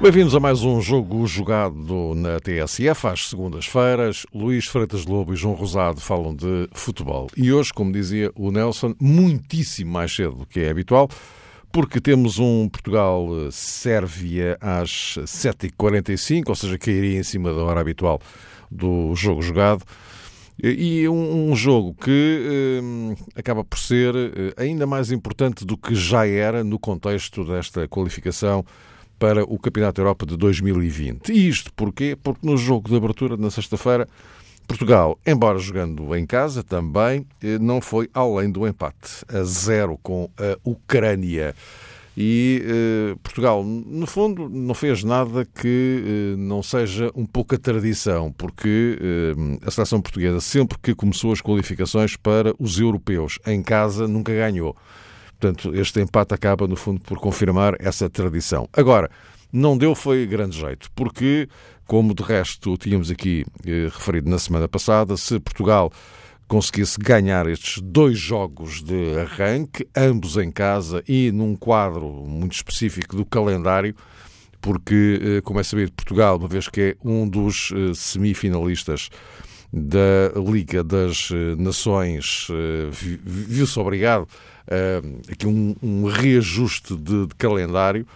Bem-vindos a mais um jogo jogado na TSF às segundas-feiras. Luís Freitas Lobo e João Rosado falam de futebol. E hoje, como dizia o Nelson, muitíssimo mais cedo do que é habitual, porque temos um Portugal-Sérvia às 7h45, ou seja, cairia em cima da hora habitual do jogo jogado. E um, jogo que eh, acaba por ser eh, ainda mais importante do que já era no contexto desta qualificação para o Campeonato Europa de 2020. E isto porquê? Porque no jogo de abertura, na sexta-feira, Portugal, embora jogando em casa também, eh, não foi além do empate, a zero com a Ucrânia. E eh, Portugal, no fundo, não fez nada que eh, não seja um pouco a tradição, porque eh, a seleção portuguesa, sempre que começou as qualificações para os europeus em casa, nunca ganhou. Portanto, este empate acaba, no fundo, por confirmar essa tradição. Agora, não deu foi grande jeito, porque, como de resto tínhamos aqui eh, referido na semana passada, se Portugal conseguisse ganhar estes dois jogos de arranque, ambos em casa e num quadro muito específico do calendário, porque, eh, como é sabido, Portugal, uma vez que é um dos eh, semifinalistas da Liga das eh, Nações, viu-se obrigado uh, aqui um, um reajuste de, de, calendário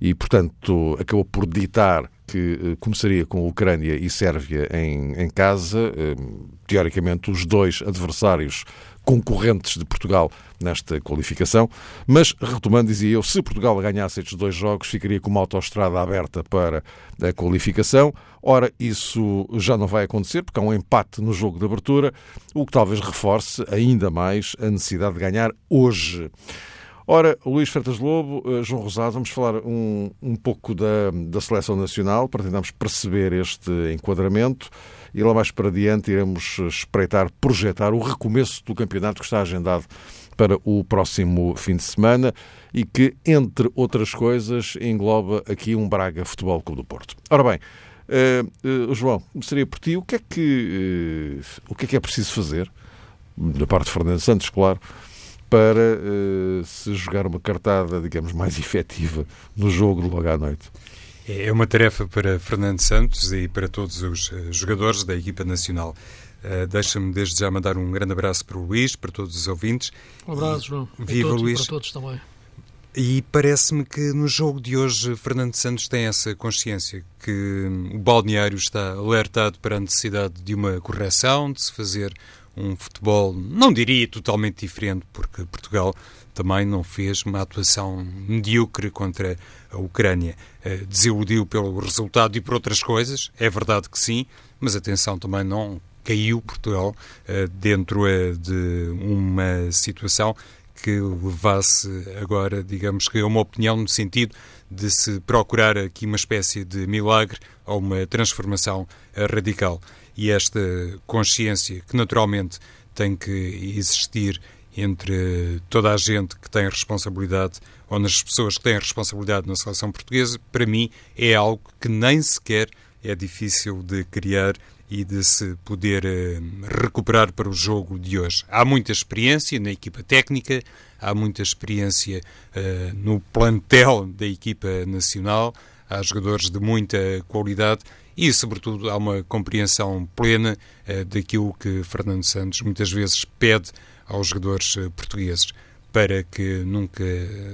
e, portanto, acabou por ditar que uh, começaria com Ucrânia e Sérvia em, em casa. Uh, teoricamente, os dois adversários concorrentes de Portugal nesta qualificação. Mas, retomando, dizia eu, se Portugal ganhasse estes dois jogos, ficaria com uma autoestrada aberta para a qualificação. Ora, isso já não vai acontecer, porque há um empate no jogo de abertura, o que talvez reforce ainda mais a necessidade de ganhar hoje. Ora, Luís Freitas Lobo, eh, João Rosado, vamos falar um, um pouco da, da seleção nacional para tentarmos perceber este enquadramento e lá mais para diante iremos espreitar, projetar o recomeço do campeonato que está agendado para o próximo fim de semana e que, entre outras coisas, engloba aqui um Braga Futebol Clube do Porto. Ora bem, uh, uh, João, começaria por ti, o que é que, uh, o que é que é preciso fazer, da parte de Fernando Santos, claro, para se jogar uma cartada, digamos, mais efetiva no jogo de logo à noite? É uma tarefa para Fernando Santos e para todos os jogadores da equipa nacional. Uh, Deixa-me desde já mandar um grande abraço para o Luís, para todos os ouvintes. Um abraço, João. Viva todos, Luís. Para todos também. E parece-me que no jogo de hoje Fernando Santos tem essa consciência que o balneário está alertado para a necessidade de uma correção, de se fazer um futebol, não diria totalmente diferente, porque Portugal também não fez uma atuação medíocre contra a Ucrânia. Uh, desiludiu pelo resultado e por outras coisas, é verdade que sim, mas atenção, também não caiu Portugal uh, dentro uh, de uma situação que levasse agora, digamos que, a uma opinião no sentido de se procurar aqui uma espécie de milagre ou uma transformação radical. E esta consciência, que naturalmente tem que existir entre toda a gente que tem responsabilidade ou nas pessoas que têm responsabilidade na seleção portuguesa, para mim é algo que nem sequer é difícil de criar e de se poder uh, recuperar para o jogo de hoje. Há muita experiência na equipa técnica, há muita experiência uh, no plantel da equipa nacional, há jogadores de muita qualidade e, sobretudo, há uma compreensão plena uh, daquilo que Fernando Santos muitas vezes pede aos jogadores portugueses para que nunca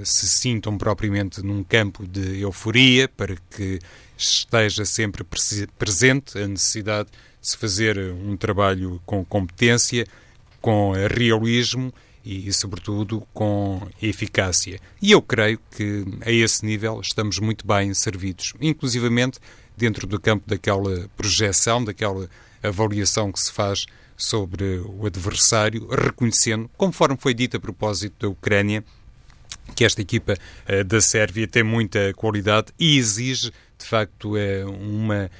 se sintam propriamente num campo de euforia, para que esteja sempre presente a necessidade de se fazer um trabalho com competência, com realismo e, sobretudo, com eficácia. E eu creio que, a esse nível, estamos muito bem servidos, inclusivamente dentro do campo daquela projeção, daquela avaliação que se faz sobre o adversário, reconhecendo, conforme foi dito a propósito da Ucrânia, que esta equipa uh, da Sérvia tem muita qualidade e exige de facto é uma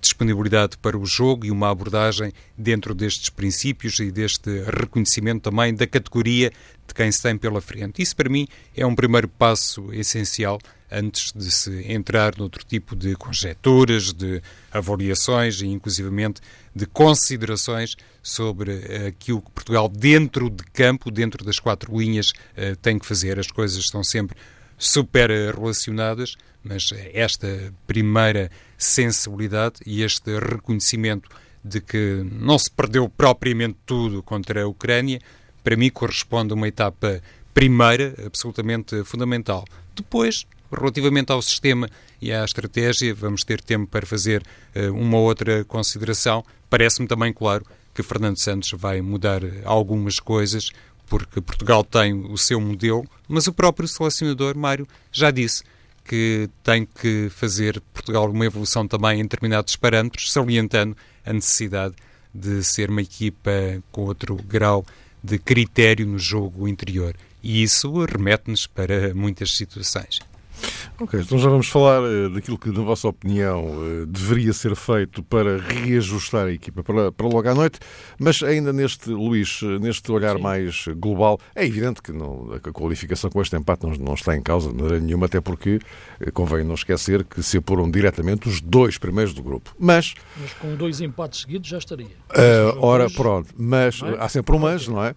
disponibilidade para o jogo e uma abordagem dentro destes princípios e deste reconhecimento também da categoria de quem se tem pela frente. Isso para mim é um primeiro passo essencial antes de se entrar noutro tipo de conjecturas, de avaliações e inclusivamente de considerações sobre aquilo que Portugal dentro de campo, dentro das quatro linhas, eh, tem que fazer. As coisas estão sempre super relacionadas, mas esta primeira sensibilidade e este reconhecimento de que não se perdeu propriamente tudo contra a Ucrânia, para mim corresponde a uma etapa primeira absolutamente fundamental. Depois, relativamente ao sistema e à estratégia, vamos ter tempo para fazer uh, uma outra consideração. Parece-me também claro que Fernando Santos vai mudar algumas coisas, porque Portugal tem o seu modelo, mas o próprio selecionador, Mário, já disse que tem que fazer Portugal uma evolução também em determinados parâmetros, salientando a necessidade de ser uma equipa com outro grau de critério no jogo interior. E isso remete-nos para muitas situações. Ok, então já vamos falar uh, daquilo que, na vossa opinião, uh, deveria ser feito para reajustar a equipa para, para logo à noite, mas ainda neste, Luís, eh, neste olhar Sim. mais global, é evidente que não, a qualificação com este empate não, não está em causa de maneira nenhuma, até porque uh, convém não esquecer que se apuram diretamente os dois primeiros do grupo. Mas, mas com dois empates seguidos já estaria. ora, hoje, pronto, mas é? há sempre um mas, não é?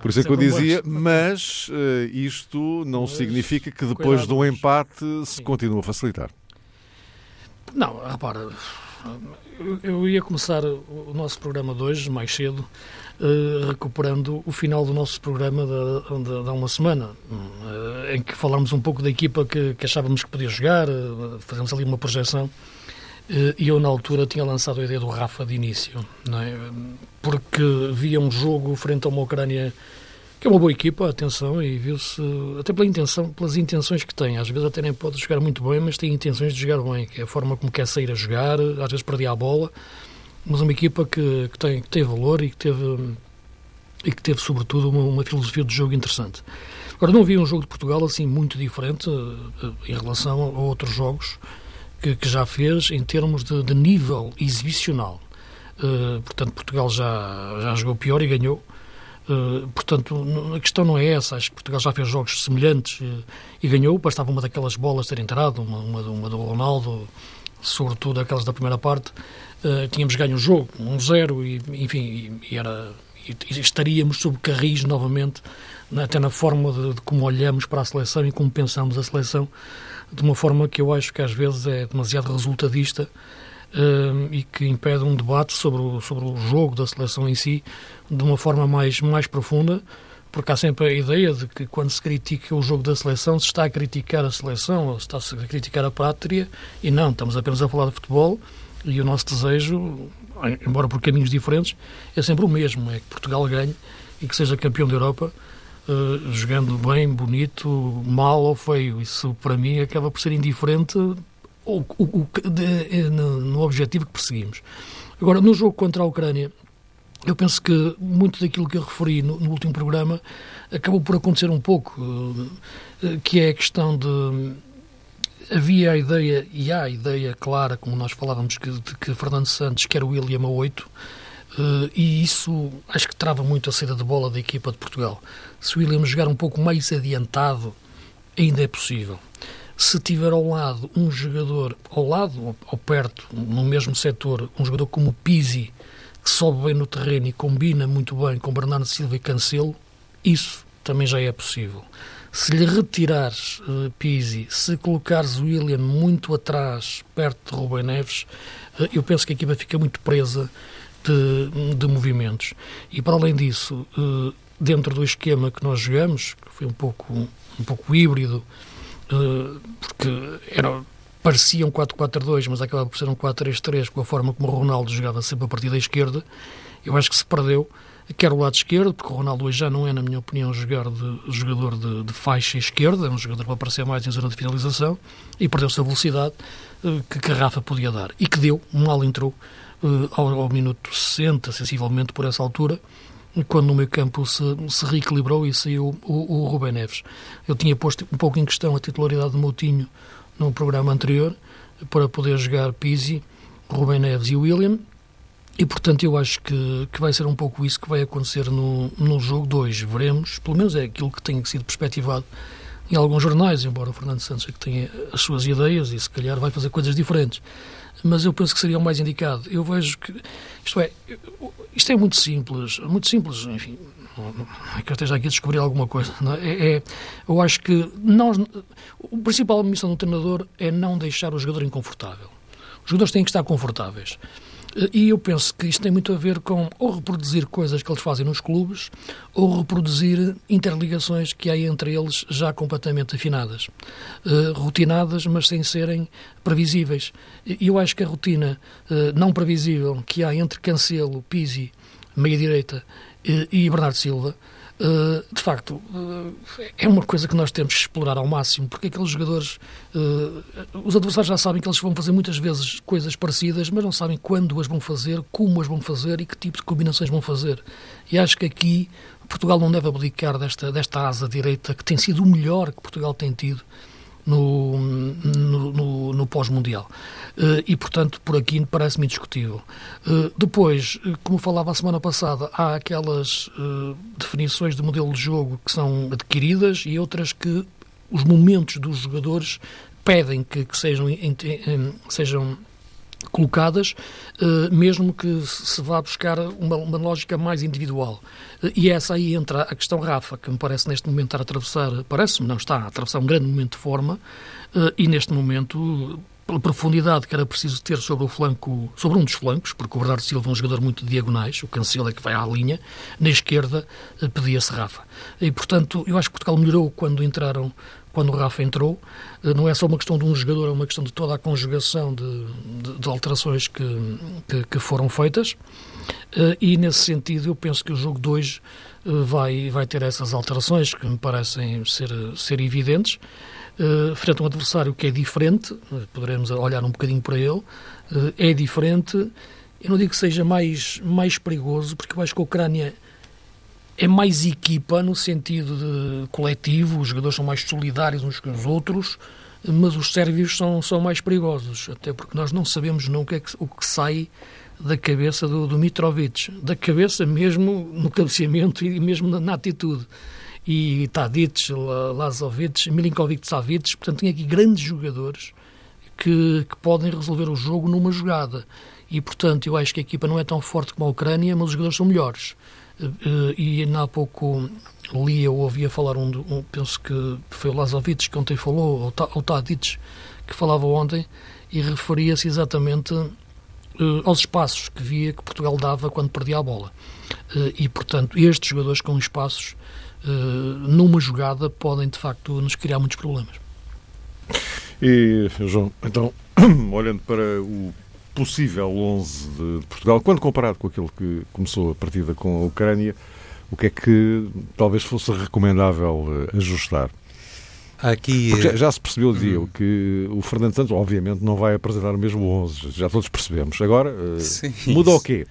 Por isso é que eu dizia, mas isto não mas, significa que depois de um empate se Sim. continua a facilitar. Não, repara, eu ia começar o nosso programa de hoje, mais cedo, uh, recuperando o final do nosso programa de, de, de há uma semana, uh, em que falámos um pouco da equipa que, que achávamos que podia jogar, uh, fazemos ali uma projeção, e eu na altura tinha lançado a ideia do Rafa de início, é? porque via um jogo frente a uma Ucrânia que é uma boa equipa, atenção, e viu-se, até pela intenção, pelas intenções que tem. Às vezes até nem pode jogar muito bem, mas tem intenções de jogar bem, que é a forma como quer sair a jogar, às vezes perdia a bola, mas uma equipa que, que, tem, que tem valor e que teve, e que teve sobretudo, uma, uma filosofia de jogo interessante. Agora, não vi um jogo de Portugal assim muito diferente uh, em relação a outros jogos que, que já fez em termos de, de nível exibicional. Uh, portanto, Portugal já, já jogou pior e ganhou. Uh, portanto, a questão não é essa. Acho que Portugal já fez jogos semelhantes uh, e ganhou. Bastava uma daquelas bolas ter entrado, uma, uma, uma do Ronaldo, sobretudo aquelas da primeira parte. Uh, tínhamos ganho o jogo, 1-0, um e, enfim, e, era, e estaríamos sob carris novamente, até na forma de, de, como olhamos para a seleção e como pensamos a seleção, de uma forma que eu acho que às vezes é demasiado resultadista uh, e que impede um debate sobre o, sobre o jogo da seleção em si de uma forma mais, mais profunda, porque há sempre a ideia de que quando se critica o jogo da seleção se está a criticar a seleção ou se está a criticar a pátria, e não, estamos apenas a falar de futebol e o nosso desejo, embora por caminhos diferentes, é sempre o mesmo, é que Portugal ganhe e que seja campeão da Europa, uh, jogando bem, bonito, mal ou feio. Isso para mim acaba por ser indiferente o, o, de, eh, no, no, objetivo que perseguimos. Agora, no jogo contra a Ucrânia, eu penso que muito daquilo que eu referi no, no último programa acabou por acontecer um pouco, uh, que é a questão de havia a ideia, e há a ideia clara, como nós falávamos, que, de que Fernando Santos quer o William a 8, uh, e isso acho que trava muito a saída de bola da equipa de Portugal. Se o William jogar um pouco mais adiantado, ainda é possível se tiver ao lado um jogador, ao lado ou perto, no mesmo setor, um jogador como o Pizzi, que sobe bem no terreno e combina muito bem com Bernardo Silva e Cancelo, isso também já é possível. Se lhe retirares uh, Pizzi, se colocares William muito atrás, perto de Rubem Neves, uh, eu penso que a equipa fica muito presa de, de movimentos. E para além disso, uh, dentro do esquema que nós jogamos, que foi um pouco, um pouco híbrido, porque era, parecia um 4-4-2, mas acabava por ser um 4-3-3, com a forma como o Ronaldo jogava sempre a partir da esquerda. Eu acho que se perdeu, quer o lado esquerdo, porque o Ronaldo hoje já não é, na minha opinião, jogar de, jogador de, de faixa esquerda, é um jogador para aparecer mais em zona de finalização, e perdeu-se a velocidade uh, que, que Rafa podia dar, e que deu, mal entrou, uh, ao, ao minuto 60, sensivelmente por essa altura, quando no meio campo se, se reequilibrou e saiu o, o Rubem Neves. Eu tinha posto um pouco em questão a titularidade de Moutinho no programa anterior, para poder jogar Pizzi, Rubem Neves e William. E, portanto, eu acho que, que vai ser um pouco isso que vai acontecer no, no jogo 2. Veremos, pelo menos é aquilo que tem sido perspectivado em alguns jornais, embora o Fernando Santos é que tenha as suas ideias e se calhar vai fazer coisas diferentes. Mas eu penso que seria o mais indicado. Eu vejo que, isto é, isto é muito simples, muito simples, enfim, não é que eu esteja aqui a descobrir alguma coisa. É? É, é, eu acho que nós, a principal missão do treinador é não deixar o jogador inconfortável. Os jogadores têm que estar confortáveis. E eu penso que isto tem muito a ver com ou reproduzir coisas que eles fazem nos clubes ou reproduzir interligações que há entre eles já completamente afinadas, uh, rotinadas, mas sem serem previsíveis. E eu acho que a rotina uh, não previsível que há entre Cancelo, Pizzi, meia-direita, uh, e Bernardo Silva Uh, de facto, uh, é uma coisa que nós temos que explorar ao máximo, porque aqueles jogadores, uh, os adversários já sabem que eles vão fazer muitas vezes coisas parecidas, mas não sabem quando as vão fazer, como as vão fazer e que tipo de combinações vão fazer. E acho que aqui Portugal não deve abdicar desta, desta asa direita, que tem sido o melhor que Portugal tem tido no, no, no, no pós-mundial. Uh, e, portanto, por aqui parece-me indiscutível. Uh, depois, eh, como falava a semana passada, há aquelas definições de modelo de jogo que são adquiridas e outras que os momentos dos jogadores pedem que, que sejam, sejam colocadas, mesmo que se vá buscar uma, uma lógica mais individual. E essa aí entra a questão Rafa, que me parece neste momento estar a atravessar, parece-me não está, a atravessar um grande momento de forma, uh, e neste momento pela profundidade que era preciso ter sobre o flanco, sobre um dos flancos, porque o Bernardo Silva é um jogador muito de diagonais, o Cancelo é que vai à linha, na esquerda pedia-se Rafa. E, portanto, eu acho que Portugal melhorou quando entraram quando o Rafa entrou. Eh, não é só uma questão de um jogador, é uma questão de toda a conjugação de, de, de alterações que, que, que, foram feitas. Eh, e, nesse sentido, eu penso que o jogo 2 eh, vai, vai ter essas alterações que me parecem ser, ser evidentes. frente a um adversário que é diferente, poderemos olhar um bocadinho para ele, é diferente. Eu não digo que seja mais, mais perigoso, porque eu acho que a Ucrânia é mais equipa no sentido de coletivo, os jogadores são mais solidários uns com os outros, mas os sérvios são, são mais perigosos, até porque nós não sabemos nunca o que sai da cabeça do, do Mitrovic, da cabeça mesmo no cabeceamento e mesmo na, na atitude. E Tadic, Lazovic, Milinkovic Savic, portanto, tem aqui grandes jogadores que, que podem resolver o jogo numa jogada. E, portanto, eu acho que a equipa não é tão forte como a Ucrânia, mas os jogadores são melhores. Eh, e ainda há pouco lia ou ouvia falar um, um, penso que foi o Lazovic que ontem falou, ou, ou Tadic que falava ontem e referia-se exatamente uh, aos espaços que via que Portugal dava quando perdia a bola. Uh, e, portanto, estes jogadores com espaços uh, numa jogada podem, de facto, nos criar muitos problemas. E, João, então, olhando para o possível 11 de, Portugal, quando comparado com aquele que começou a partida com a Ucrânia, o que é que talvez fosse recomendável ajustar? Aqui, Porque já se percebeu, dizia hum. que o Fernando Santos, obviamente, não vai apresentar o mesmo 11, já todos percebemos. Agora, eh, Sim, muda o quê?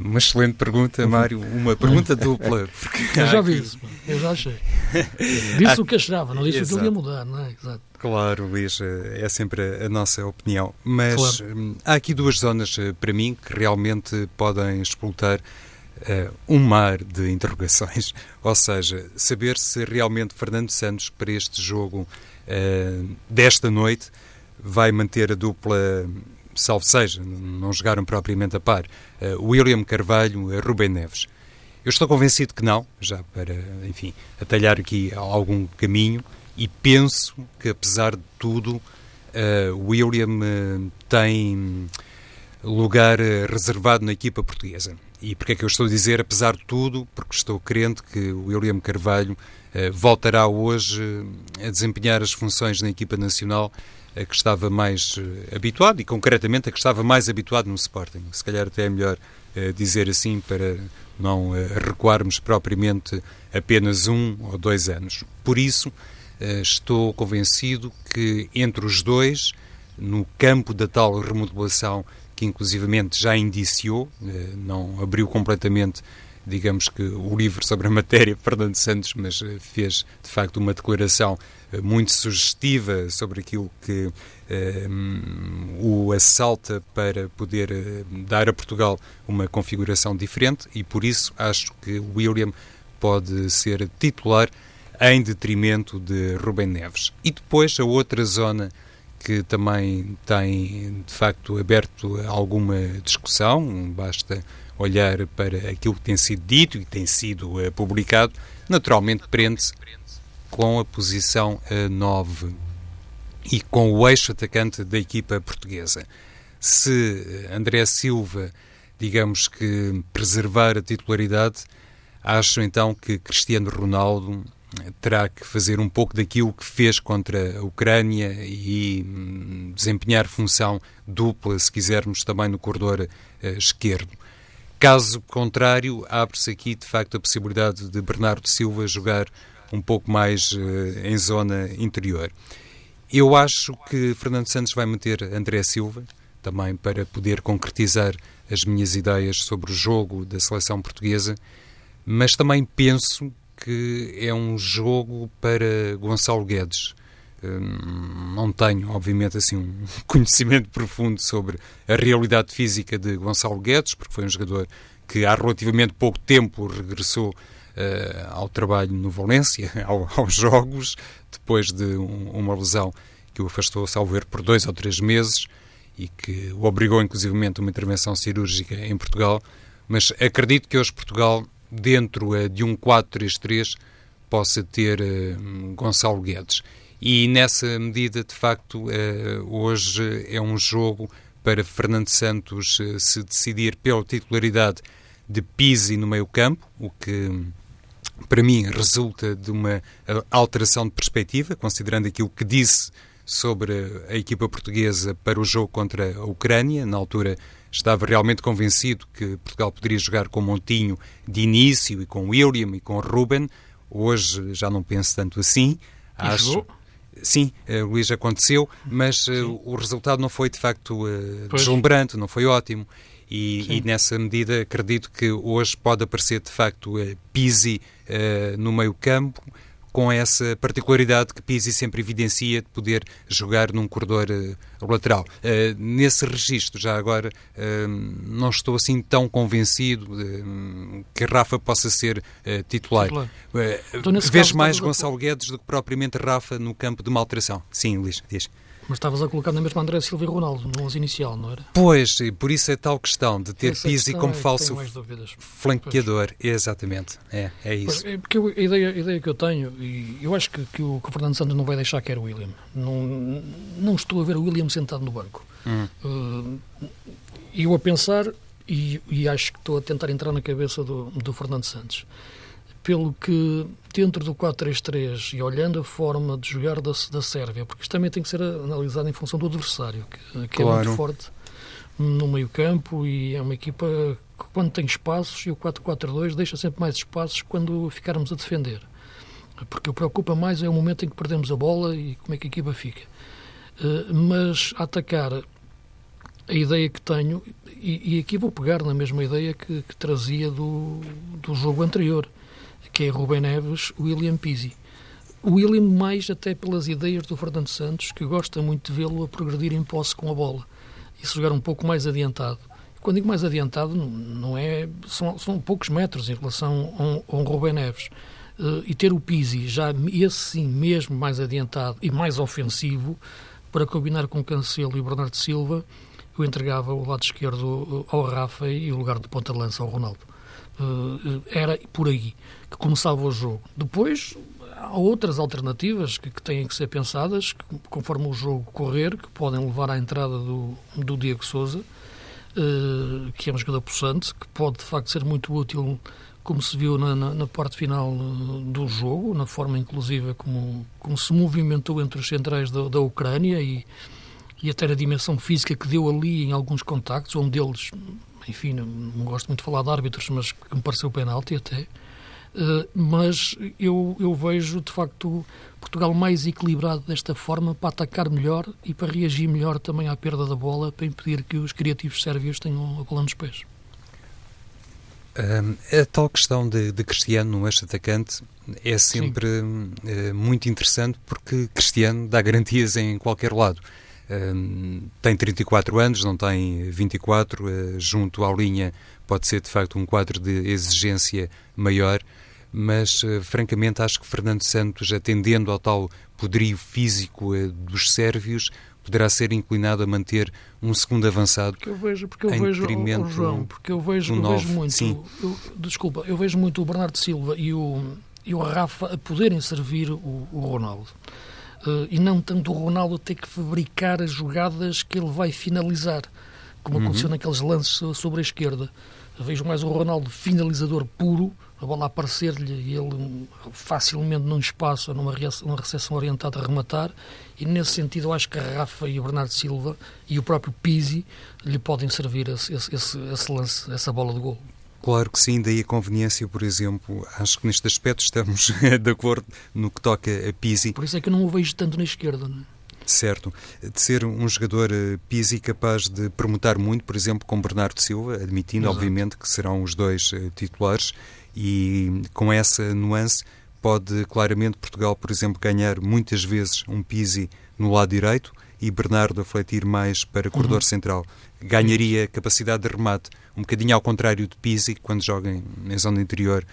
Uma excelente pergunta, Mário. Uma pergunta dupla. eu já vi isso, eu já achei. Disse o que achava, não disse o que ele ia mudar, não é? Exato. Claro, Luís, é sempre a nossa opinião. Mas claro. Hum, há aqui duas zonas eh, para mim que realmente podem explotar uh, um mar de interrogações. Ou seja, saber se realmente Fernando Santos, para este jogo uh, desta noite, vai manter a dupla, salvo seja, não jogaram propriamente a par, uh, William Carvalho e Rubem Neves. Eu estou convencido que não, já para, enfim, atalhar aqui algum caminho e penso que, apesar de tudo, uh, William uh, tem lugar uh, reservado na equipa portuguesa. E porquê é que eu estou a dizer, apesar de tudo? Porque estou crente que o William Carvalho voltará hoje a desempenhar as funções na equipa nacional a que estava mais habituado e, concretamente, a que estava mais habituado no Sporting. Se calhar até é melhor dizer assim para não recuarmos propriamente apenas um ou dois anos. Por isso, eh, estou convencido que entre os dois, no campo da tal remodelação que inclusivamente já indiciou, eh, não abriu completamente, digamos que o livro sobre a matéria Fernando Santos, mas eh, fez de facto uma declaração muito sugestiva sobre aquilo que o assalta para poder dar a Portugal uma configuração diferente e por isso acho que William pode ser titular em detrimento de Rubem Neves. E depois a outra zona que também tem de facto aberto alguma discussão, basta olhar para aquilo que tem sido dito e tem sido uh, publicado, naturalmente prende-se com a posição uh, 9 e com o eixo atacante da equipa portuguesa. Se André Silva, digamos que preservar a titularidade, acho então que Cristiano Ronaldo terá que fazer um pouco daquilo que fez contra a Ucrânia e hum, desempenhar função dupla, se quisermos, também no corredor uh, esquerdo. Caso contrário, abre-se aqui de facto a possibilidade de Bernardo Silva jogar um pouco mais uh, em zona interior. Eu acho que Fernando Santos vai meter André Silva, também para poder concretizar as minhas ideias sobre o jogo da seleção portuguesa, mas também penso que é um jogo para Gonçalo Guedes. Hum, não tenho, obviamente, assim um conhecimento profundo sobre a realidade física de Gonçalo Guedes, porque foi um jogador que há relativamente pouco tempo regressou uh, ao trabalho no Valência, ao, aos jogos, depois de um, uma lesão que o afastou, salvo erro, por dois ou três meses e que o obrigou, inclusivamente, a uma intervenção cirúrgica em Portugal. Mas acredito que hoje Portugal dentro uh, de um 4-3-3 possa ter uh, Gonçalo Guedes. E nessa medida, de facto, uh, hoje é um jogo para Fernando Santos se decidir pela titularidade de Pisi no meio-campo, o que para mim resulta de uma alteração de perspectiva, considerando aquilo que disse sobre a equipa portuguesa para o jogo contra a Ucrânia. Na altura estava realmente convencido que Portugal poderia jogar com Montinho de início e com William e com Ruben. Hoje já não penso tanto assim. E Acho. Jogou? Sim, uh, Luís aconteceu, mas uh, o resultado não foi de facto uh, deslumbrante, não foi ótimo. E, e, nessa medida acredito que hoje pode aparecer de facto Pisi no meio campo, com essa particularidade que Pizzi sempre evidencia de poder jogar num corredor uh, lateral. Uh, nesse registro, já agora, uh, não estou assim tão convencido que Rafa possa ser titular. titular. Então, Vejo mais Gonçalo Guedes do que propriamente Rafa no campo de uma alteração. Sim, Luís, diz. Mas estavas a colocar na mesma André Silva e Ronaldo, no 11 inicial, não era? Pois, e por isso é tal questão de ter Pizzi como é falso flanqueador. Pois. Exatamente, é, é isso. Pois, é porque a ideia, a ideia que eu tenho, e eu acho que, que, o, que o Fernando Santos não vai deixar que era o William. Não, não estou a ver o William sentado no banco. Hum. Uh, eu a pensar, e, e, acho que estou a tentar entrar na cabeça do, do Fernando Santos pelo que dentro do 4-3-3 e olhando a forma de jogar da, da Sérvia, porque isto também tem que ser analisado em função do adversário, que, que claro. é muito forte no meio campo e é uma equipa que quando tem espaços e o 4-4-2 deixa sempre mais espaços quando ficarmos a defender. Porque o que preocupa mais é o momento em que perdemos a bola e como é que a equipa fica. Uh, mas a atacar a ideia que tenho, e, e, aqui vou pegar na mesma ideia que, que trazia do, do jogo anterior, que é Rubem Neves, William Pizzi. William mais até pelas ideias do Fernando Santos, que gosta muito de vê-lo a progredir em posse com a bola e se jogar um pouco mais adiantado. Quando digo mais adiantado, não é são, são poucos metros em relação a um, a um Rubem Neves. Uh, e ter o Pizzi já esse sim mesmo mais adiantado e mais ofensivo para combinar com Cancelo e Bernardo Silva, eu entregava o lado esquerdo ao Rafa e o lugar de ponta-lança ao Ronaldo. Uh, era por aí que começava o jogo. Depois há outras alternativas que, que têm que ser pensadas, que, conforme o jogo correr, que podem levar à entrada do, do Diego Souza, uh, que é um jogador possante, que pode de facto ser muito útil, como se viu na, na, na parte final uh, do jogo, na forma inclusiva como, como se movimentou entre os centrais da, da Ucrânia e, e até a dimensão física que deu ali em alguns contactos, um deles, enfim, não, não gosto muito de falar de árbitros, mas que me pareceu penalti até. Eh, mas eu, eu vejo, de facto, Portugal mais equilibrado desta forma para atacar melhor e para reagir melhor também à perda da bola, para impedir que os criativos sérvios tenham a bola nos pés. Um, a tal questão de, de Cristiano no eixo atacante é sempre uh, muito interessante porque Cristiano dá garantias em qualquer lado. Uh, tem 34 anos, não tem 24, uh, junto à linha pode ser de facto um quadro de exigência maior, mas francamente acho que Fernando Santos, atendendo ao tal poderio físico dos sérvios, poderá ser inclinado a manter um segundo avançado porque eu vejo porque eu vejo oh, João porque eu vejo, eu vejo muito eu, desculpa eu vejo muito o Bernardo Silva e o e o Rafa a poderem servir o, o Ronaldo. uh, e não tanto o Ronaldo ter que fabricar as jogadas que ele vai finalizar como uhum. aconteceu naqueles lances sobre a esquerda vejo mais o Ronaldo finalizador puro a bola aparecer-lhe e ele facilmente num espaço, numa, numa recepção orientada a rematar, e nesse sentido eu acho que a Rafa e o Bernardo Silva e o próprio Pizzi lhe podem servir esse, esse, esse lance, essa bola de gol. Claro que sim, daí a conveniência, por exemplo, acho que neste aspecto estamos de acordo no que toca a Pizzi. Por isso é que eu não o vejo tanto na esquerda, não é? Certo. De ser um jogador uh, Pizzi capaz de permutar muito, por exemplo, com Bernardo Silva, admitindo, Exato. obviamente, que serão os dois uh, titulares, e com essa nuance pode claramente Portugal, por exemplo, ganhar muitas vezes um Pizzi no lado direito e Bernardo a fletir mais para corredor uhum. central. Ganharia capacidade de remate, um bocadinho ao contrário de Pizzi, quando joga em zona interior.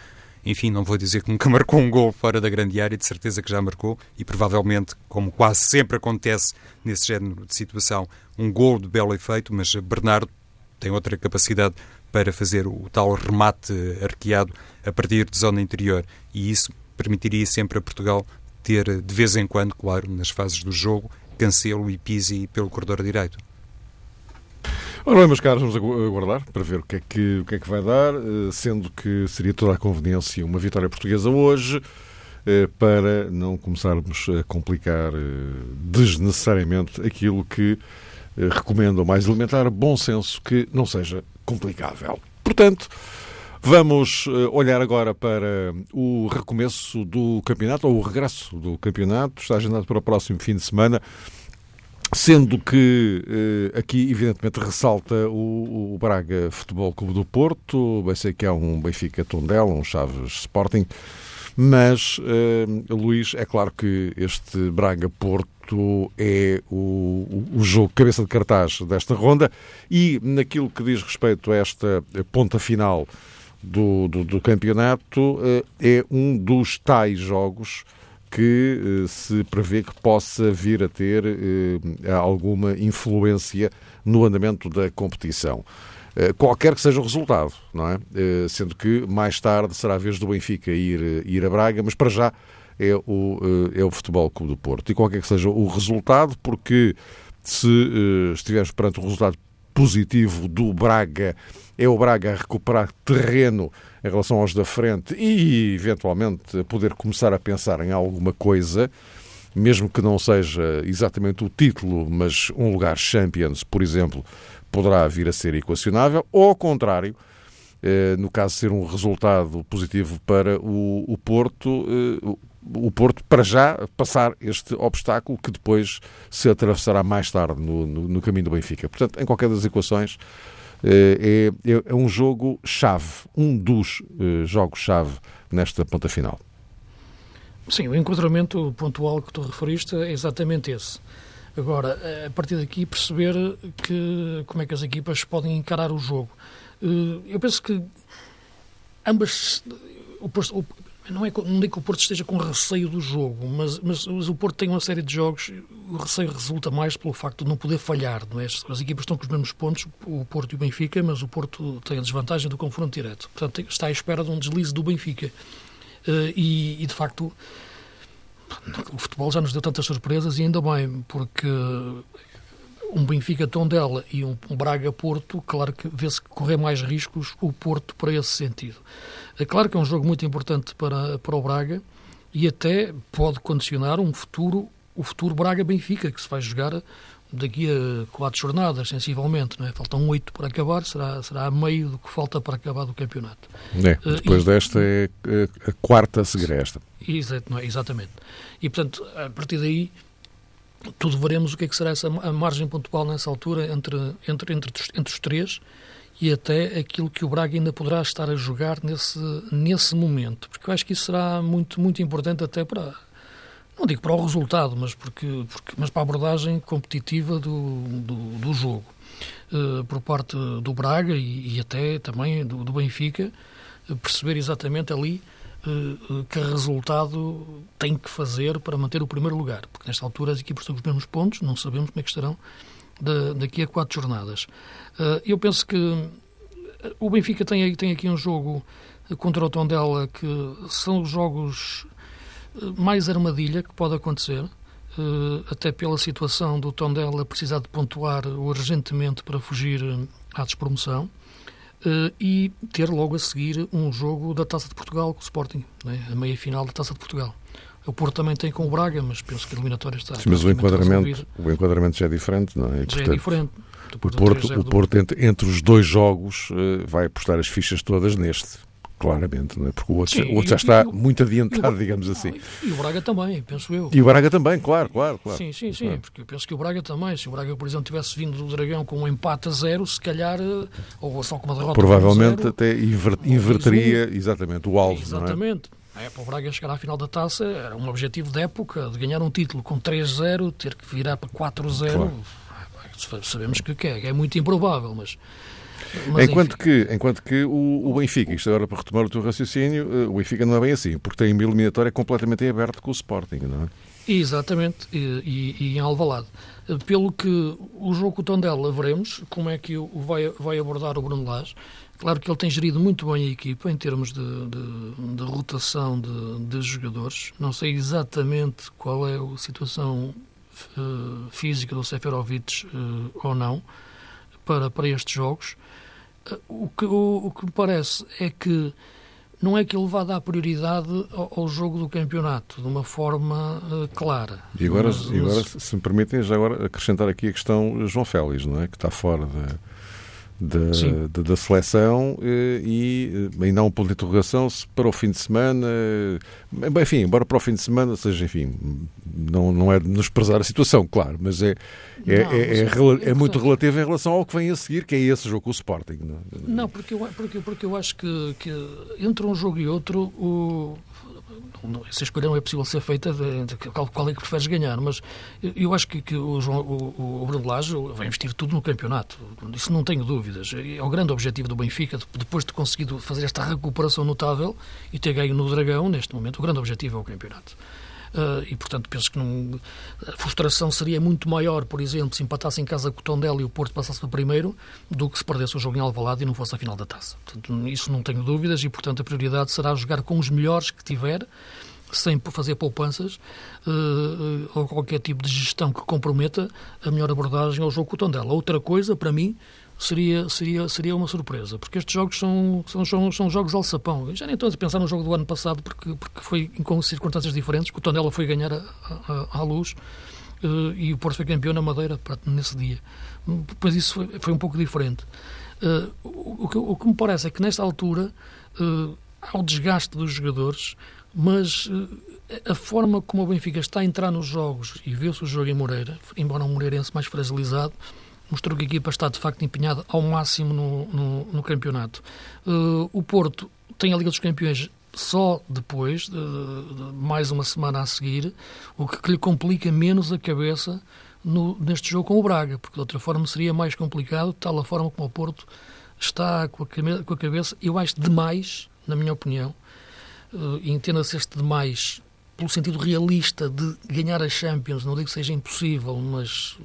Enfim, não vou dizer que nunca marcou um gol fora da grande área, de certeza que já marcou, e provavelmente, como quase sempre acontece nesse género de situação, um gol de belo efeito, mas Bernardo tem outra capacidade para fazer o tal remate arqueado a partir de zona interior. E isso permitiria sempre a Portugal ter, de vez em quando, claro, nas fases do jogo, Cancelo e Pizzi pelo corredor direito. Ora bem, meus caros, vamos aguardar para ver o que, é que, o que é que vai dar, eh, sendo que seria toda a conveniência uma vitória portuguesa hoje, eh, para não começarmos a complicar eh, desnecessariamente aquilo que recomenda o mais elementar bom senso que não seja complicável. Portanto, vamos olhar agora para o recomeço do campeonato, ou o regresso do campeonato. Está agendado para o próximo fim de semana. Sendo que eh, aqui, evidentemente, ressalta o, o, Braga Futebol Clube do Porto, vai ser que há um Benfica Tondela, um Chaves Sporting, mas, uh, Luís, é claro que este Braga-Porto é o, o, jogo cabeça de cartaz desta ronda e naquilo que diz respeito a esta ponta final do, do, do campeonato, uh, é um dos tais jogos que uh, se prevê que possa vir a ter alguma influência no andamento da competição. Eh, qualquer que seja o resultado, não é? Eh, sendo que mais tarde será a vez do Benfica ir, eh, ir a Braga, mas para já é o, é o Futebol Clube do Porto. E qualquer que seja o resultado, porque se estivermos perante o resultado positivo do Braga, é o Braga a recuperar terreno em relação aos da frente e, eventualmente, poder começar a pensar em alguma coisa, mesmo que não seja exatamente o título, mas um lugar Champions, por exemplo, poderá vir a ser equacionável, ou ao contrário, eh, no caso ser um resultado positivo para o, o Porto, eh, o Porto, para já, passar este obstáculo que depois se atravessará mais tarde no, no, no caminho do Benfica. Portanto, em qualquer das equações, é, é, é um jogo-chave, um dos jogos-chave nesta ponta final. Sim, o enquadramento pontual que tu referiste é exatamente esse. Agora, a partir daqui, perceber que, como é que as equipas podem encarar o jogo. Eh, eu penso que ambas. O não, é, não digo que o Porto esteja com receio do jogo, mas, mas, o Porto tem uma série de jogos. O receio resulta mais pelo facto de não poder falhar. Não é? As equipas estão com os mesmos pontos, o Porto e o Benfica, mas o Porto tem a desvantagem do confronto direto. Portanto, está à espera de um deslize do Benfica. Eh, e, e de facto o futebol já nos deu tantas surpresas e ainda bem, porque um Benfica Tondela e um, Braga Porto, claro que vê-se correr mais riscos o Porto para esse sentido. É claro que é um jogo muito importante para, para o Braga e até pode condicionar um futuro, o futuro Braga-Benfica, que se vai jogar daqui a quatro jornadas, sensivelmente, não é? Faltam oito para acabar, será, será a meio do que falta para acabar do campeonato. É, eh, depois uh, desta é a quarta a seguir esta. Exato, não é? Exatamente. E, portanto, a partir daí, tudo veremos o que é que será essa a margem pontual nessa altura entre, entre, entre, entre os três e até aquilo que o Braga ainda poderá estar a jogar nesse, nesse momento, porque eu acho que isso será muito, muito importante até para, não digo para o resultado, mas, porque, porque mas para a abordagem competitiva do, do, do jogo. Uh, por parte do Braga e, e até também do, do Benfica, uh, perceber exatamente ali que resultado tem que fazer para manter o primeiro lugar, porque nesta altura as equipas estão com os mesmos pontos, não sabemos como é que estarão da, daqui a quatro jornadas. eu penso que o Benfica tem, tem aqui um jogo contra o Tondela que são os jogos mais armadilha que pode acontecer, eh, até pela situação do Tondela precisar de pontuar urgentemente para fugir eh, à despromoção, eh, e ter logo a seguir um jogo da Taça de Portugal com o Sporting, né? a meia-final da Taça de Portugal. O Porto também tem com o Braga, mas penso que a eliminatória está. Sim, mas o enquadramento, o enquadramento já é diferente, não é? E, já é portanto, é diferente. O Porto, o Porto entre, entre, os dois jogos, vai apostar as fichas todas neste. Claramente, não é? porque o outro, Sim, o outro já está muito adiantado, o, digamos assim. E o Braga também, penso eu. E o Braga também, claro, claro. claro. Sim, sim, sim, claro. porque eu penso que o Braga também, se o Braga, por exemplo, tivesse vindo do Dragão com um empate a zero, se calhar, eh, ou só com uma derrota Provavelmente zero, até inver, inverteria exatamente o alvo. Exatamente. Não é? É, para o Braga chegar à final da taça era um objetivo de época, de ganhar um título com 3-0, ter que virar para 4-0. Claro. Sabemos que é, é muito improvável, mas mas, enquanto, que, enquanto que o, o, Benfica, isto agora para retomar o teu raciocínio, eh, o Benfica não é bem assim, porque tem uma eliminatória completamente aberta com o Sporting, não é? Exatamente, e, e, e em Alvalade. Eh, pelo que o jogo com o Tondela veremos como é que o vai, vai abordar o Bruno Lage. Claro que ele tem gerido muito bem a equipa em termos de, de, de rotação de, de, jogadores. Não sei exatamente qual é a situação uh, física do Seferovic uh, ou não para, para estes jogos. O que, o, o que me parece é que não é que ele vá dar prioridade ao, ao jogo do campeonato de uma forma uh, clara. E agora, mas, e agora se me permitem, já agora acrescentar aqui a questão João Félix, não é? Que está fora da da, da, da, seleção eh, e eh, ainda há um ponto de interrogação se para o fim de semana, eh, enfim, embora para o fim de semana seja, enfim, não, não é desprezar a situação, claro, mas é, é, não, é, é, é, é, muito relativo em relação ao que vem a seguir, que é esse jogo com o Sporting. Não, não porque, eu, porque, porque eu acho que, que entre um jogo e outro o, essa escolha não é possível ser feita de, de, qual, é que preferes ganhar, mas eu acho que, que o, o, o Bruno Lage vai investir tudo no campeonato, isso não tenho dúvidas. É o grande objetivo do Benfica, depois de conseguido fazer esta recuperação notável e ter ganho no Dragão, neste momento, o grande objetivo é o campeonato. Uh, e, portanto, penso que não, a frustração seria muito maior, por exemplo, se empatasse em casa com o Tondela e o Porto passasse para primeiro, do que se perdesse o jogo em Alvalade e não fosse a final da taça. Portanto, isso não tenho dúvidas e, portanto, a prioridade será jogar com os melhores que tiver, sem fazer poupanças uh, ou qualquer tipo de gestão que comprometa a melhor abordagem ao jogo com o Tondela. Outra coisa, para mim, seria, seria, seria uma surpresa, porque estes jogos são, são, são, são jogos alçapão. Já nem estou a pensar no jogo do ano passado, porque, porque foi com circunstâncias diferentes, que o Tondela foi ganhar à luz uh, e o Porto foi campeão na Madeira nesse dia. Depois isso foi, foi um pouco diferente. Uh, o, que, o que me parece é que nesta altura uh, há o desgaste dos jogadores, mas a forma como o Benfica está a entrar nos jogos e vê-se o jogo em Moreira, embora um Moreirense mais fragilizado, mostrou que a equipa está de facto empenhada ao máximo no, no, no campeonato. Uh, o Porto tem a Liga dos Campeões só depois, de, de mais uma semana a seguir, o que, que lhe complica menos a cabeça no, neste jogo com o Braga, porque de outra forma seria mais complicado, tal a forma como o Porto está com a, com a cabeça, eu acho demais, na minha opinião, uh, entenda-se este demais pelo sentido realista de ganhar a Champions, não digo que seja impossível, mas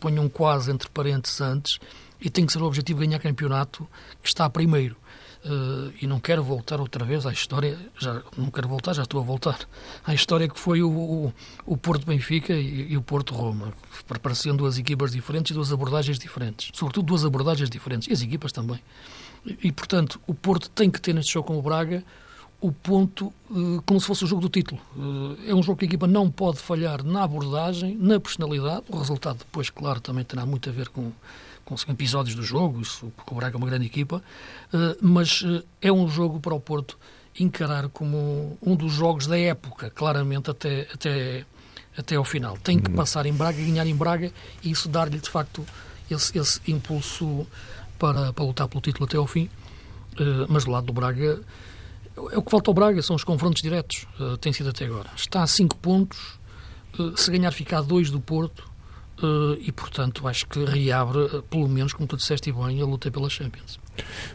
ponham quase entre parênteses antes, e tem que ser o objetivo ganhar campeonato que está primeiro. Uh, e não quero voltar outra vez à história, já não quero voltar, já estou a voltar, à história que foi o, o, o Porto Benfica e, e, o Porto Roma. Pareciam duas equipas diferentes e duas abordagens diferentes. Sobretudo duas abordagens diferentes. E as equipas também. E, e portanto, o Porto tem que ter neste jogo com o Braga o ponto uh, como se fosse o jogo do título. Uh, é um jogo que a equipa não pode falhar na abordagem, na personalidade. O resultado depois, claro, também terá muito a ver com, com episódios do jogo, isso, porque o Braga é uma grande equipa, uh, mas é um jogo para o Porto encarar como um dos jogos da época, claramente até, até, até ao final. Tem que uhum. passar em Braga, ganhar em Braga e isso dar-lhe, de facto, esse, esse impulso para, para lutar pelo título até ao fim, mas do lado do Braga, é o que falta ao Braga, são os confrontos diretos, tem sido até agora. Está a 5 pontos, se ganhar ficar a 2 do Porto, e portanto acho que reabre, pelo menos, como tu disseste bem, a luta pela Champions.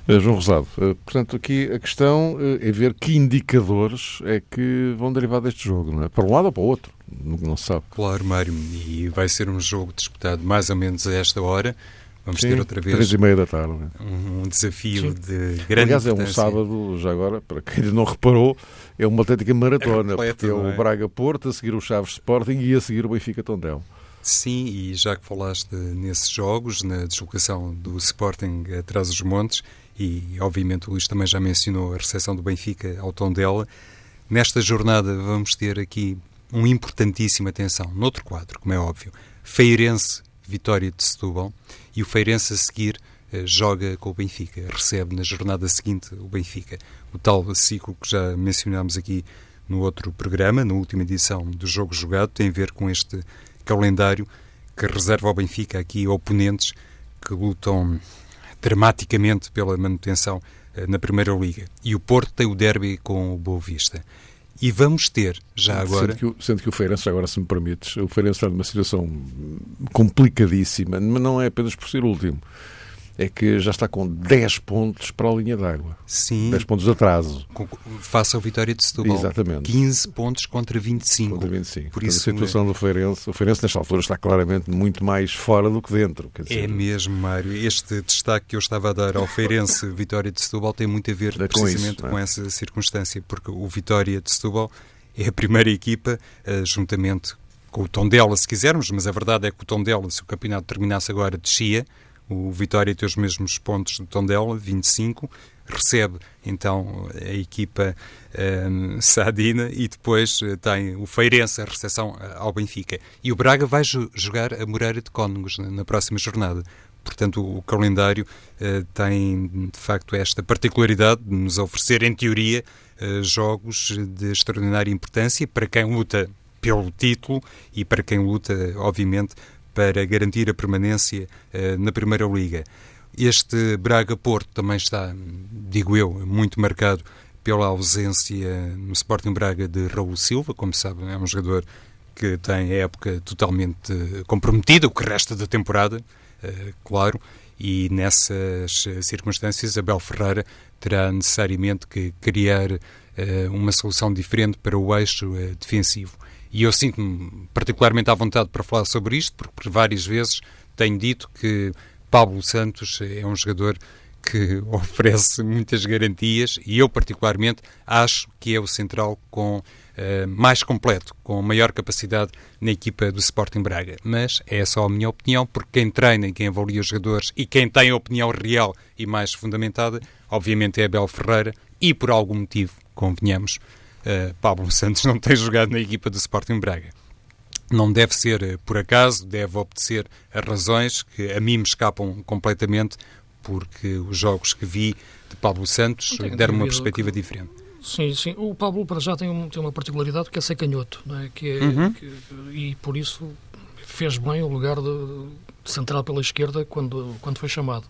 João Rosado, portanto, aqui a questão é ver que indicadores é que vão derivar deste jogo, não é? Para um lado ou para o outro, não se sabe. Claro, Mário, e vai ser um jogo disputado mais ou menos a esta hora. Vamos Sim, ter outra vez. Três e meia da tarde. Um, um desafio Sim. de grande Aliás, é um sábado, já agora, para quem ainda não reparou, é uma autêntica maratona. É completo, porque é o é? Braga-Porto, a seguir o Chaves Sporting e a seguir o Benfica-Tondela. Sim, e já que falaste nesses jogos, na deslocação do Sporting atrás dos montes, e obviamente o Luís também já mencionou a recepção do Benfica ao Tondela, nesta jornada vamos ter aqui um importantíssimo atenção, noutro quadro, como é óbvio, Feirense Vitória de Setúbal, e o Feirense a seguir eh, joga com o Benfica, recebe na jornada seguinte o Benfica. O tal ciclo que já mencionámos aqui no outro programa, na última edição do Jogo Jogado, tem a ver com este calendário que reserva ao Benfica aqui oponentes que lutam dramaticamente pela manutenção eh, na Primeira Liga. E o Porto tem o derby com o Boa Vista. E vamos ter, já agora. Sendo que, o, sendo que o Feirense, agora se me permites, o Feirense está numa situação complicadíssima, mas não é apenas por ser o último é que já está com 10 pontos para a linha d'água. Sim. 10 pontos de atraso. Faça o Vitória de Setúbal. Exatamente. 15 pontos contra 25. Contra 25. Por isso, a situação é... do Feirense, o Feirense nesta altura está claramente muito mais fora do que dentro. Dizer... É mesmo, Mário. Este destaque que eu estava a dar ao Feirense Vitória de Setúbal tem muito a ver é precisamente com, isso, é? com essa circunstância, porque o Vitória de Setúbal é a primeira equipa, uh, juntamente com o Tondela, se quisermos, mas a verdade é que o Tondela, se o campeonato terminasse agora, descia, o Vitória tem os mesmos pontos do Tondela, 25, recebe então a equipa um, Sadina e depois eh, tem o Feirense a recepção eh, ao Benfica. E o Braga vai jogar a Moreira de Cónegos na, próxima jornada. Portanto, o, o calendário uh, tem de facto esta particularidade de nos oferecer, em teoria, uh, jogos de extraordinária importância para quem luta pelo título e para quem luta, obviamente, para garantir a permanência uh, na Primeira Liga. Este Braga-Porto também está, digo eu, muito marcado pela ausência no Sporting Braga de Raul Silva, como sabem, é um jogador que tem a época totalmente comprometida, o que resta da temporada, uh, claro, e nessas circunstâncias Abel Ferreira terá necessariamente que criar uma solução diferente para o eixo defensivo. E eu sinto-me particularmente à vontade para falar sobre isto, porque por várias vezes tenho dito que Pablo Santos é um jogador que oferece muitas garantias e eu, particularmente, acho que é o central com uh, mais completo, com maior capacidade na equipa do Sporting Braga. Mas é só a minha opinião, porque quem treina e quem avalia os jogadores e quem tem a opinião real e mais fundamentada, obviamente é Abel Ferreira e, por algum motivo, convenhamos, uh, Pablo Santos não tem jogado na equipa do Sporting Braga. Não deve ser uh, por acaso, deve obedecer a razões que a mim me escapam completamente, porque os jogos que vi de Pablo Santos deram uma perspectiva que... diferente. Sim, sim. O Pablo, para já, tem, um, tem uma particularidade que é ser canhoto, não é? Que é, uhum. que, e por isso fez bem o lugar de, central pela esquerda quando, quando foi chamado.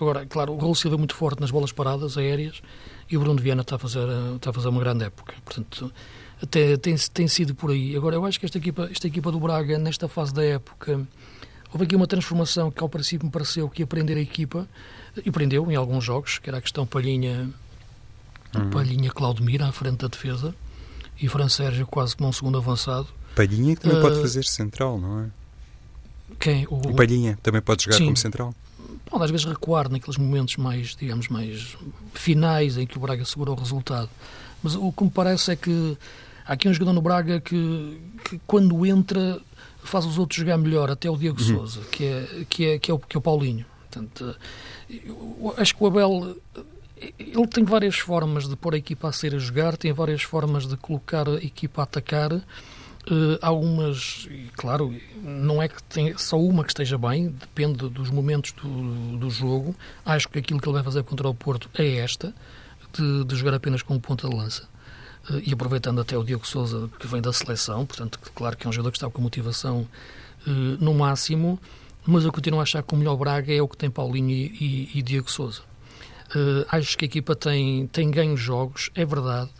Agora, claro, o Raul Silva é muito forte nas bolas paradas, aéreas, e o Bruno Viana está a fazer, está a fazer uma grande época. Portanto, até tem, tem sido por aí. Agora, eu acho que esta equipa, esta equipa do Braga, nesta fase da época, houve aqui uma transformação que ao princípio me pareceu que ia prender a equipa, e prendeu em alguns jogos, que era a questão Palhinha, uhum. Palhinha Claudemir à frente da defesa, e Fran Sérgio quase como um segundo avançado. Palhinha que também uh, pode fazer central, não é? Quem? O, o Palhinha também pode jogar sim, como central pode às vezes recuar naqueles momentos mais, digamos, mais finais em que o Braga segura o resultado. Mas o que me parece é que há aqui um jogador no Braga que, que quando entra faz os outros jogar melhor, até o Diego uhum. Souza, que é, que, é, que, é o, que é o Paulinho. Portanto, acho que o Abel ele tem várias formas de pôr a equipa a ser a jogar, tem várias formas de colocar a equipa a atacar Uh, há umas, e claro, não é que tem só uma que esteja bem, depende dos momentos do, do jogo. Acho que aquilo que ele vai fazer contra o Porto é esta, de, de jogar apenas com ponta de lança. Uh, e aproveitando até o Diogo Souza, que vem da seleção, portanto, claro que é um jogador que está com motivação uh, no máximo. mas eu continuo a achar que o melhor Braga é o que tem Paulinho e, e, e Diego Souza. Acho que a equipa tem, tem ganho jogos, é verdade,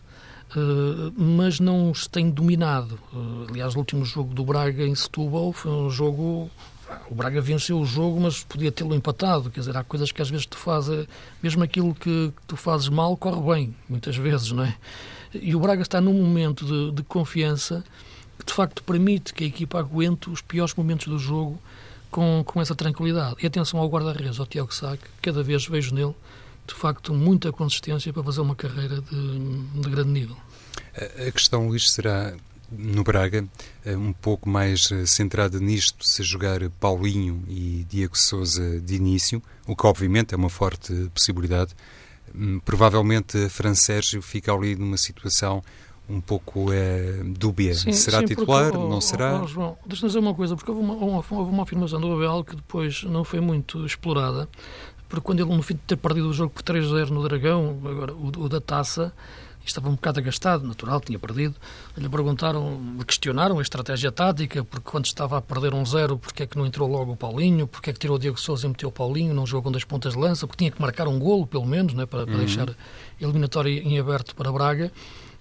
mas não se tem dominado. Uh, aliás, o último jogo do Braga em Setúbal foi um jogo. O Braga venceu o jogo, mas podia tê-lo empatado. Quer dizer, há coisas que às vezes tu fazes, mesmo aquilo que tu fazes mal, corre bem, muitas vezes, não é? E o Braga está num momento de, de confiança que de facto permite que a equipa aguente os piores momentos do jogo com, com essa tranquilidade. E atenção ao guarda-redes, ao Tiago Sá, que cada vez vejo nele, de facto, muita consistência para fazer uma carreira de, de grande nível. A questão, Luís, será no Braga, eh, um pouco mais eh, centrada nisto, se jogar Paulinho e Diego Souza de início, o que obviamente é uma forte possibilidade. Hum, provavelmente Fran Sérgio fica ali numa situação um pouco é, dúbia. Sim, será sim, titular? Porque, não oh, será? Oh, João, deixa-me dizer uma coisa, porque houve uma, uma, houve uma afirmação do Abel que depois não foi muito explorada, porque quando ele, no fim de ter perdido o jogo por 3-0 no Dragão, agora o, o da taça, estava um bocado agastado, natural, tinha perdido. Lhe perguntaram, lhe questionaram a estratégia tática, porque quando estava a perder um zero, porque é que não entrou logo o Paulinho, porque é que tirou o Diego Sousa e meteu o Paulinho, não jogou com dois pontas de lança, porque tinha que marcar um golo, pelo menos, né, para, para uhum. deixar a eliminatória em aberto para Braga.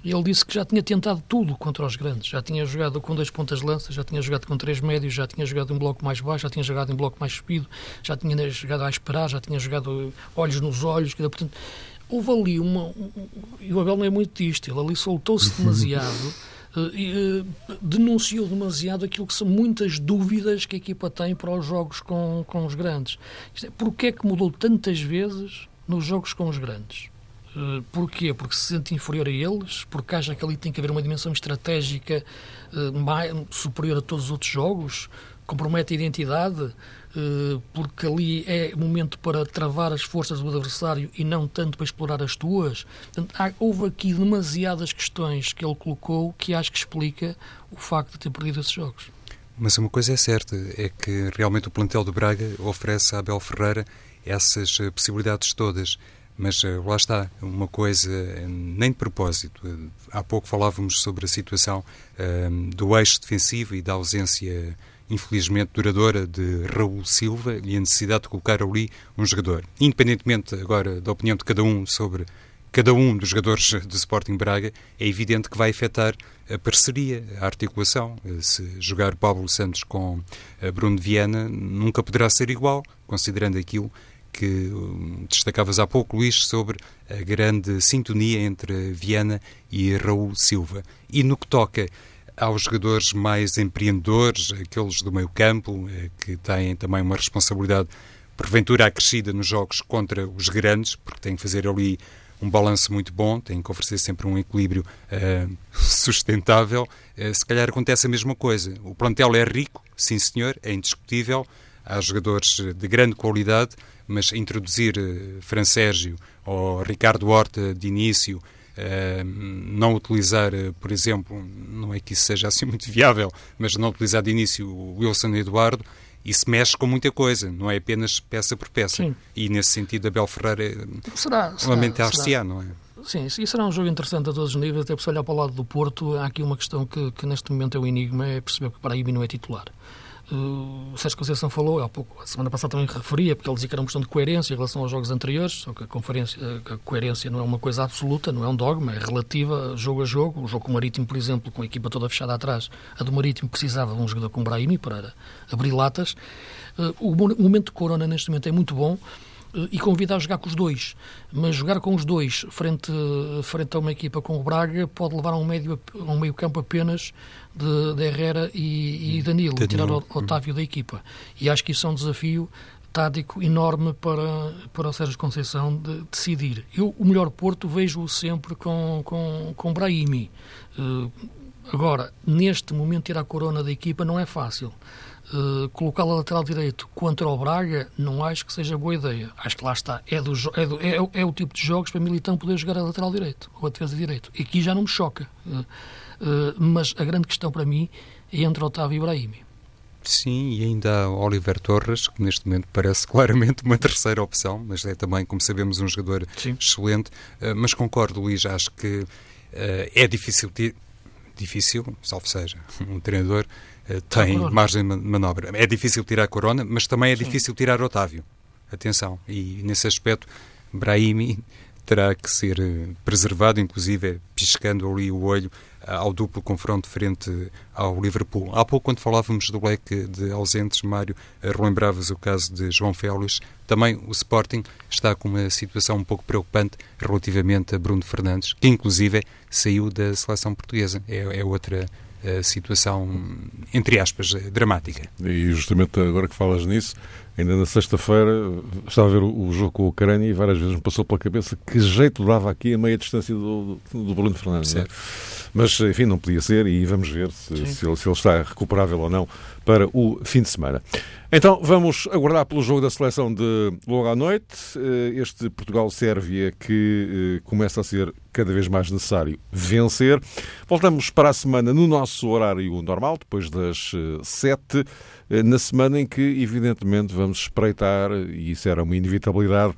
E ele disse que já tinha tentado tudo contra os grandes. Já tinha jogado com dois pontas de lança, já tinha jogado com três médios, já tinha jogado em bloco mais baixo, já tinha jogado em bloco mais subido, já tinha jogado a esperar, já tinha jogado olhos nos olhos. Portanto, houve ali uma. E o Abel não é muito disto, ele ali soltou-se demasiado. Uh, uh, denunciou demasiado aquilo que são muitas dúvidas que a equipa tem para os jogos com, com os grandes. É, porquê é que mudou tantas vezes nos jogos com os grandes? Uh, porquê? Porque se sente inferior a eles? Porque acha que ali tem que haver uma dimensão estratégica uh, mais, superior a todos os outros jogos? Compromete a identidade? Uh, porque ali é momento para travar as forças do adversário e não tanto para explorar as tuas? Portanto, houve aqui demasiadas questões que ele colocou que acho que explica o facto de ter perdido esses jogos. Mas uma coisa é certa, é que realmente o plantel do Braga oferece a Abel Ferreira essas possibilidades todas. Mas uh, lá está, uma coisa uh, nem de propósito. Uh, há pouco falávamos sobre a situação do eixo defensivo e da ausência, infelizmente, duradoura de Raul Silva e a necessidade de colocar ali um jogador. Independentemente agora da opinião de cada um sobre cada um dos jogadores do Sporting Braga, é evidente que vai afetar a parceria, a articulação. Se jogar Pablo Santos com Bruno Viana, nunca poderá ser igual, considerando aquilo que hum, destacavas há pouco, Luís, sobre a grande sintonia entre Viana e Raul Silva. E no que toca aos jogadores mais empreendedores, aqueles do meio campo, eh, que têm também uma responsabilidade porventura acrescida nos jogos contra os grandes, porque têm que fazer ali um balanço muito bom, têm que oferecer sempre um equilíbrio uh, sustentável. Uh, se calhar acontece a mesma coisa. O plantel é rico, sim senhor, é indiscutível. Há jogadores de grande qualidade, mas introduzir uh, Fran Sérgio ou Ricardo Horta de início, uh, não utilizar, uh, por exemplo, não é que isso seja assim muito viável, mas não utilizar de início o Wilson Eduardo, isso mexe com muita coisa, não é apenas peça por peça. Sim. E nesse sentido, Abel Ferreira lamentar-se-á, não é? Sim, isso será um jogo interessante a todos os níveis, até se olhar para o lado do Porto, há aqui uma questão que, que neste momento é o enigma, é perceber que para Paraíba não é titular o Sérgio Conceição falou há pouco, a semana passada também referia, porque ele dizia que era uma questão de coerência em relação aos jogos anteriores, só que a, conferência, a coerência não é uma coisa absoluta, não é um dogma, é relativa jogo a jogo. O jogo com o Marítimo, por exemplo, com a equipa toda fechada atrás, a do Marítimo precisava de um jogador com Brahimi para abrir latas. Eh, o momento de Corona neste momento é muito bom, e convida a jogar com os dois. Mas jogar com os dois frente, frente a uma equipa com o Braga pode levar a um meio, a um meio campo apenas de, de Herrera e, e Danilo, Danilo, tirar o Otávio da equipa. E acho que isso é um desafio tático enorme para, para o Sérgio Conceição de decidir. Eu, o melhor Porto, vejo-o sempre com, com, com Brahimi. Uh, agora, neste momento, tirar a corona da equipa não é fácil. Uh, colocá-lo a lateral direito contra o Braga, não acho que seja boa ideia. Acho que lá está. É, do, é, do, é, é o tipo de jogos para Militão poder jogar a lateral direito ou a defesa direito. E aqui já não me choca. Uh, uh, mas a grande questão para mim é entre Otávio e Brahimi. Sim, e ainda há Oliver Torres, que neste momento parece claramente uma terceira opção, mas é também, como sabemos, um jogador Sim. excelente. mas concordo, Luís, acho que é difícil, difícil, salvo seja, um treinador tem margem de manobra. É difícil tirar a Corona, mas também é Sim. difícil tirar Otávio. Atenção. E nesse aspecto, Brahimi terá que ser preservado, inclusive piscando ali o olho ao duplo confronto frente ao Liverpool. Há pouco, quando falávamos do leque de ausentes, Mário, relembravas o caso de João Félix. Também o Sporting está com uma situação um pouco preocupante relativamente a Bruno Fernandes, que inclusive saiu da seleção portuguesa. É, é outra situação, entre aspas, dramática. E justamente agora que falas nisso, ainda na sexta-feira estava a ver o, jogo com a Ucrânia e várias vezes me passou pela cabeça que jeito dava aqui a meia distância do, do Bruno Fernandes. É? Certo. Mas, enfim, não podia ser e vamos ver se, se ele, se, ele, está recuperável ou não para o fim de semana. Então, vamos aguardar pelo jogo da seleção de logo à noite. Eh, este Portugal-Sérvia que eh, começa a ser cada vez mais necessário vencer. Voltamos para a semana no nosso horário normal, depois das eh, sete, na semana em que, evidentemente, vamos espreitar, e isso era uma inevitabilidade,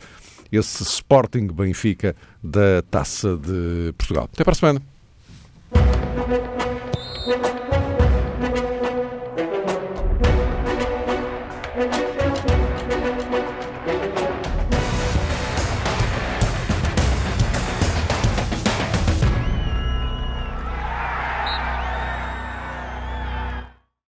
esse Sporting Benfica da Taça de Portugal. Até para a semana.